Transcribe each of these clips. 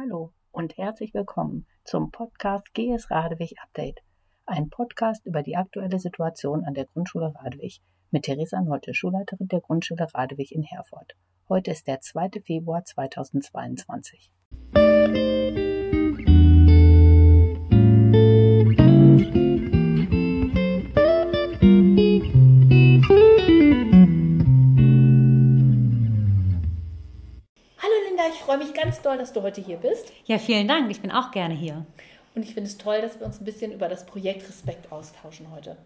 Hallo und herzlich willkommen zum Podcast GS Radewig Update. Ein Podcast über die aktuelle Situation an der Grundschule Radewig mit Theresa Nolte, Schulleiterin der Grundschule Radewig in Herford. Heute ist der 2. Februar 2022. freue doll, dass du heute hier bist. Ja, vielen Dank. Ich bin auch gerne hier. Und ich finde es toll, dass wir uns ein bisschen über das Projekt Respekt austauschen heute.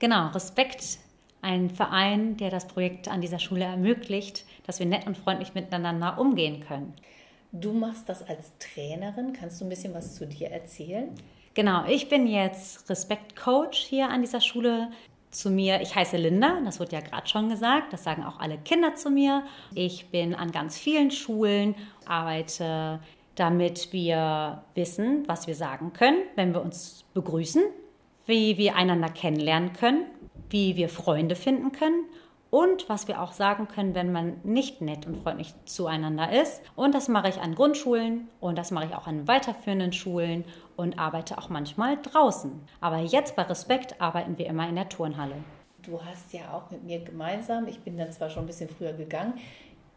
Genau, Respekt, ein Verein, der das Projekt an dieser Schule ermöglicht, dass wir nett und freundlich miteinander umgehen können. Du machst das als Trainerin. Kannst du ein bisschen was zu dir erzählen? Genau, ich bin jetzt Respekt-Coach hier an dieser Schule zu mir, ich heiße Linda, das wurde ja gerade schon gesagt, das sagen auch alle Kinder zu mir. Ich bin an ganz vielen Schulen, arbeite damit wir wissen, was wir sagen können, wenn wir uns begrüßen, wie wir einander kennenlernen können, wie wir Freunde finden können und was wir auch sagen können, wenn man nicht nett und freundlich zueinander ist. Und das mache ich an Grundschulen und das mache ich auch an weiterführenden Schulen und arbeite auch manchmal draußen. Aber jetzt bei Respekt arbeiten wir immer in der Turnhalle. Du hast ja auch mit mir gemeinsam, ich bin dann zwar schon ein bisschen früher gegangen,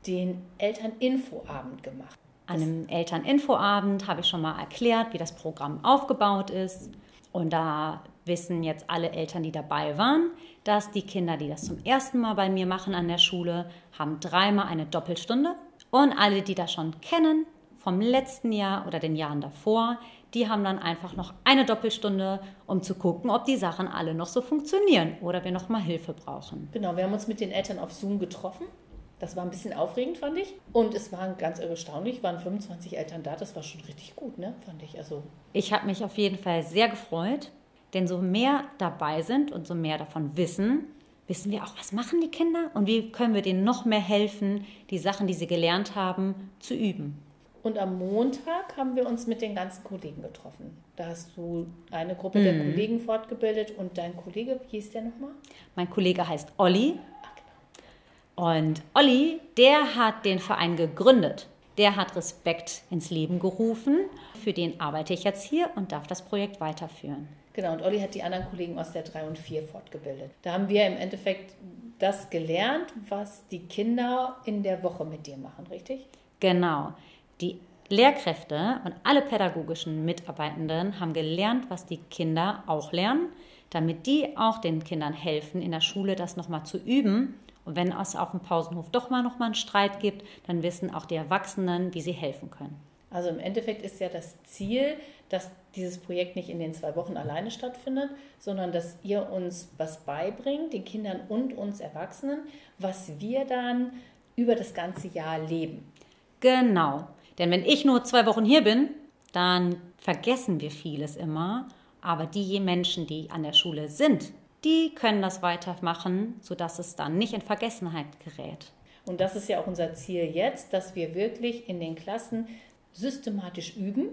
den Elterninfoabend gemacht. An einem Elterninfoabend habe ich schon mal erklärt, wie das Programm aufgebaut ist. Und da wissen jetzt alle Eltern, die dabei waren, dass die Kinder, die das zum ersten Mal bei mir machen an der Schule, haben dreimal eine Doppelstunde. Und alle, die das schon kennen, vom letzten Jahr oder den Jahren davor, die haben dann einfach noch eine Doppelstunde, um zu gucken, ob die Sachen alle noch so funktionieren oder wir noch mal Hilfe brauchen. Genau, wir haben uns mit den Eltern auf Zoom getroffen. Das war ein bisschen aufregend, fand ich. Und es war ganz erstaunlich, waren 25 Eltern da. Das war schon richtig gut, ne? fand ich. Also ich habe mich auf jeden Fall sehr gefreut. Denn so mehr dabei sind und so mehr davon wissen, wissen wir auch, was machen die Kinder und wie können wir denen noch mehr helfen, die Sachen, die sie gelernt haben, zu üben. Und am Montag haben wir uns mit den ganzen Kollegen getroffen. Da hast du eine Gruppe mhm. der Kollegen fortgebildet und dein Kollege, wie hieß der nochmal? Mein Kollege heißt Olli. Genau. Und Olli, der hat den Verein gegründet. Der hat Respekt ins Leben gerufen. Für den arbeite ich jetzt hier und darf das Projekt weiterführen. Genau, und Olli hat die anderen Kollegen aus der 3 und 4 fortgebildet. Da haben wir im Endeffekt das gelernt, was die Kinder in der Woche mit dir machen, richtig? Genau. Die Lehrkräfte und alle pädagogischen Mitarbeitenden haben gelernt, was die Kinder auch lernen, damit die auch den Kindern helfen, in der Schule das nochmal zu üben. Und wenn es auf dem Pausenhof doch mal nochmal einen Streit gibt, dann wissen auch die Erwachsenen, wie sie helfen können. Also im Endeffekt ist ja das Ziel, dass dieses Projekt nicht in den zwei Wochen alleine stattfindet, sondern dass ihr uns was beibringt, den Kindern und uns Erwachsenen, was wir dann über das ganze Jahr leben. Genau. Denn wenn ich nur zwei Wochen hier bin, dann vergessen wir vieles immer. Aber die Menschen, die an der Schule sind, die können das weitermachen, sodass es dann nicht in Vergessenheit gerät. Und das ist ja auch unser Ziel jetzt, dass wir wirklich in den Klassen systematisch üben,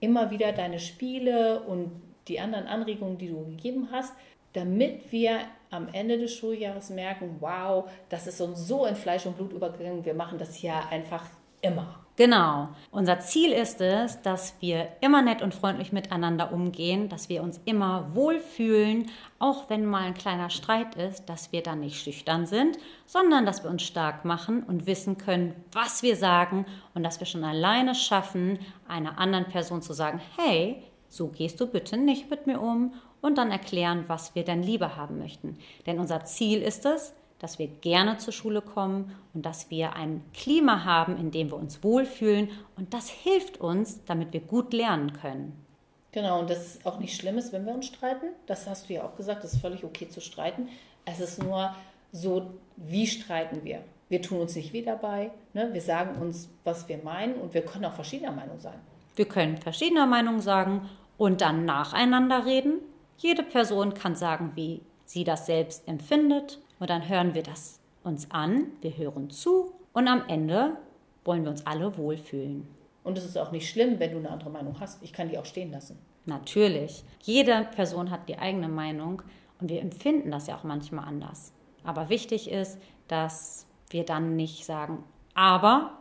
immer wieder deine Spiele und die anderen Anregungen, die du gegeben hast, damit wir am Ende des Schuljahres merken, wow, das ist uns so in Fleisch und Blut übergegangen, wir machen das hier einfach immer. Genau. Unser Ziel ist es, dass wir immer nett und freundlich miteinander umgehen, dass wir uns immer wohlfühlen, auch wenn mal ein kleiner Streit ist, dass wir dann nicht schüchtern sind, sondern dass wir uns stark machen und wissen können, was wir sagen und dass wir schon alleine schaffen, einer anderen Person zu sagen, hey, so gehst du bitte nicht mit mir um und dann erklären, was wir denn lieber haben möchten. Denn unser Ziel ist es, dass wir gerne zur Schule kommen und dass wir ein Klima haben, in dem wir uns wohlfühlen. Und das hilft uns, damit wir gut lernen können. Genau, und das ist auch nicht schlimm ist, wenn wir uns streiten. Das hast du ja auch gesagt, es ist völlig okay zu streiten. Es ist nur so, wie streiten wir? Wir tun uns nicht weh dabei. Ne? Wir sagen uns, was wir meinen und wir können auch verschiedener Meinung sein. Wir können verschiedener Meinung sagen und dann nacheinander reden. Jede Person kann sagen, wie sie das selbst empfindet und dann hören wir das uns an, wir hören zu und am Ende wollen wir uns alle wohlfühlen. Und es ist auch nicht schlimm, wenn du eine andere Meinung hast. Ich kann die auch stehen lassen. Natürlich. Jede Person hat die eigene Meinung und wir empfinden das ja auch manchmal anders. Aber wichtig ist, dass wir dann nicht sagen, aber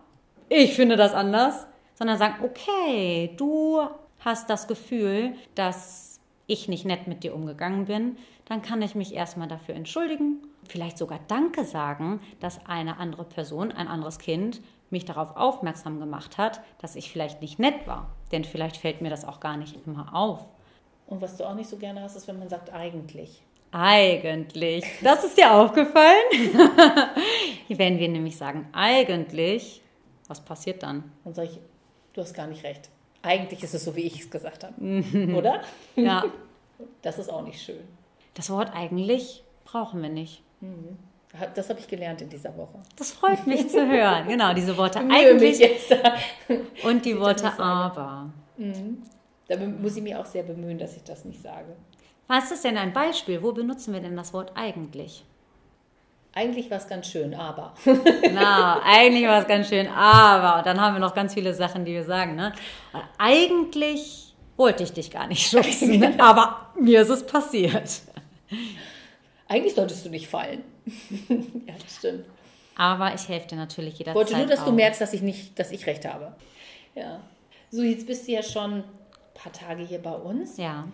ich finde das anders, sondern sagen, okay, du hast das Gefühl, dass ich nicht nett mit dir umgegangen bin, dann kann ich mich erstmal dafür entschuldigen, vielleicht sogar Danke sagen, dass eine andere Person, ein anderes Kind mich darauf aufmerksam gemacht hat, dass ich vielleicht nicht nett war. Denn vielleicht fällt mir das auch gar nicht immer auf. Und was du auch nicht so gerne hast, ist, wenn man sagt eigentlich. Eigentlich. Das ist dir aufgefallen? wenn wir nämlich sagen eigentlich, was passiert dann? Dann sage ich, du hast gar nicht recht. Eigentlich ist es so, wie ich es gesagt habe. Oder? Ja. Das ist auch nicht schön. Das Wort eigentlich brauchen wir nicht. Das habe ich gelernt in dieser Woche. Das freut mich zu hören. Genau, diese Worte eigentlich jetzt da. und die Worte aber. Da be- muss ich mich auch sehr bemühen, dass ich das nicht sage. Was ist denn ein Beispiel? Wo benutzen wir denn das Wort eigentlich? Eigentlich war es ganz schön, aber. Na, eigentlich war es ganz schön, aber. Und dann haben wir noch ganz viele Sachen, die wir sagen. Ne? Und eigentlich wollte ich dich gar nicht schubsen, aber mir ist es passiert. Eigentlich solltest du nicht fallen. ja, das stimmt. Aber ich helfe dir natürlich Ich jederzeit. wollte nur, dass du auch. merkst, dass ich nicht, dass ich recht habe. Ja. So, jetzt bist du ja schon ein paar Tage hier bei uns. Ja.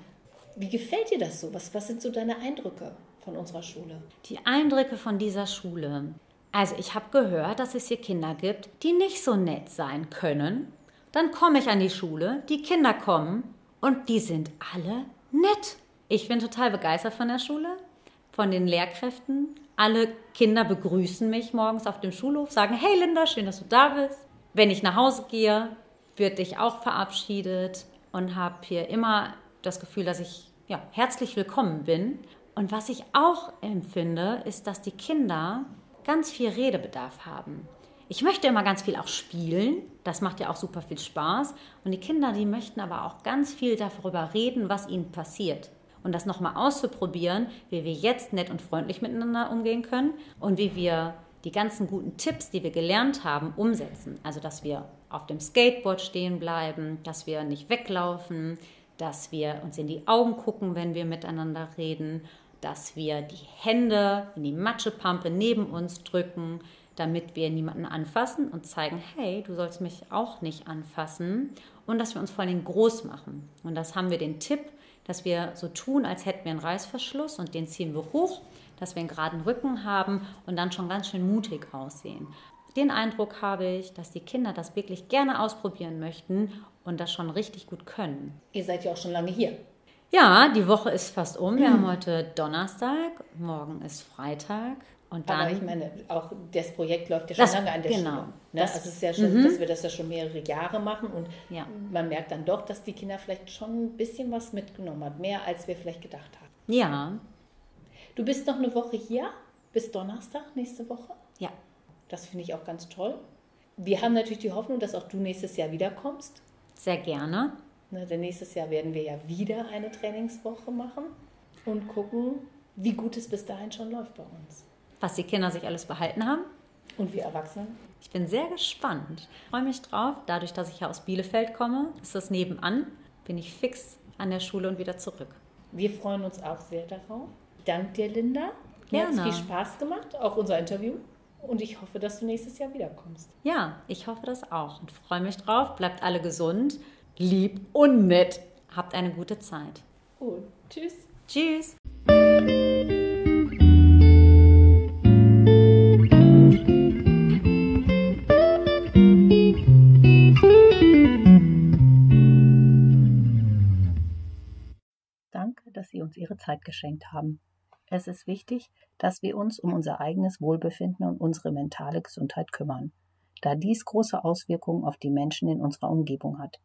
Wie gefällt dir das so? Was, was sind so deine Eindrücke von unserer Schule? Die Eindrücke von dieser Schule. Also ich habe gehört, dass es hier Kinder gibt, die nicht so nett sein können. Dann komme ich an die Schule, die Kinder kommen und die sind alle nett. Ich bin total begeistert von der Schule, von den Lehrkräften. Alle Kinder begrüßen mich morgens auf dem Schulhof, sagen, hey Linda, schön, dass du da bist. Wenn ich nach Hause gehe, wird ich auch verabschiedet und habe hier immer das Gefühl, dass ich ja, herzlich willkommen bin. Und was ich auch empfinde, ist, dass die Kinder ganz viel Redebedarf haben. Ich möchte immer ganz viel auch spielen, das macht ja auch super viel Spaß. Und die Kinder, die möchten aber auch ganz viel darüber reden, was ihnen passiert. Und das nochmal auszuprobieren, wie wir jetzt nett und freundlich miteinander umgehen können und wie wir die ganzen guten Tipps, die wir gelernt haben, umsetzen. Also, dass wir auf dem Skateboard stehen bleiben, dass wir nicht weglaufen, dass wir uns in die Augen gucken, wenn wir miteinander reden, dass wir die Hände in die Matschepampe neben uns drücken, damit wir niemanden anfassen und zeigen, hey, du sollst mich auch nicht anfassen und dass wir uns vor allem groß machen. Und das haben wir den Tipp, dass wir so tun, als hätten wir einen Reißverschluss und den ziehen wir hoch, dass wir einen geraden Rücken haben und dann schon ganz schön mutig aussehen. Den Eindruck habe ich, dass die Kinder das wirklich gerne ausprobieren möchten und das schon richtig gut können. Ihr seid ja auch schon lange hier. Ja, die Woche ist fast um. Wir haben heute Donnerstag, morgen ist Freitag und dann Aber ich meine, auch das Projekt läuft ja schon Das- lange an der genau. Schule. Ne? Das- also es ist ja schon, dass wir das ja schon mehrere Jahre machen und Ja. man merkt dann doch, dass die Kinder vielleicht schon ein bisschen was mitgenommen haben, mehr als wir vielleicht gedacht haben. ja, Du bist noch eine Woche hier, bis Donnerstag nächste Woche. ja, Das finde ich auch ganz toll. Wir haben natürlich die Hoffnung, dass auch du nächstes Jahr wiederkommst. sehr gerne. Ne, denn nächstes Jahr werden wir ja wieder eine Trainingswoche machen und gucken, wie gut es bis dahin schon läuft bei uns. Was die Kinder sich alles behalten haben. Und wir Erwachsenen. Ich bin sehr gespannt. Ich freue mich drauf. Dadurch, dass ich ja aus Bielefeld komme, ist das nebenan, bin ich fix an der Schule und wieder zurück. Wir freuen uns auch sehr darauf. Dank dir, Linda. Mir hat Gerne. viel Spaß gemacht, auch unser Interview. Und ich hoffe, dass du nächstes Jahr wiederkommst. Ja, ich hoffe das auch und freue mich drauf. Bleibt alle gesund, lieb und nett. Habt eine gute Zeit. Gut, tschüss. Tschüss. Ihre Zeit geschenkt haben. Es ist wichtig, dass wir uns um unser eigenes Wohlbefinden und unsere mentale Gesundheit kümmern, da dies große Auswirkungen auf die Menschen in unserer Umgebung hat.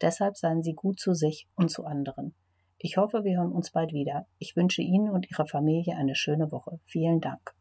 Deshalb seien Sie gut zu sich und zu anderen. Ich hoffe, wir hören uns bald wieder. Ich wünsche Ihnen und Ihrer Familie eine schöne Woche. Vielen Dank.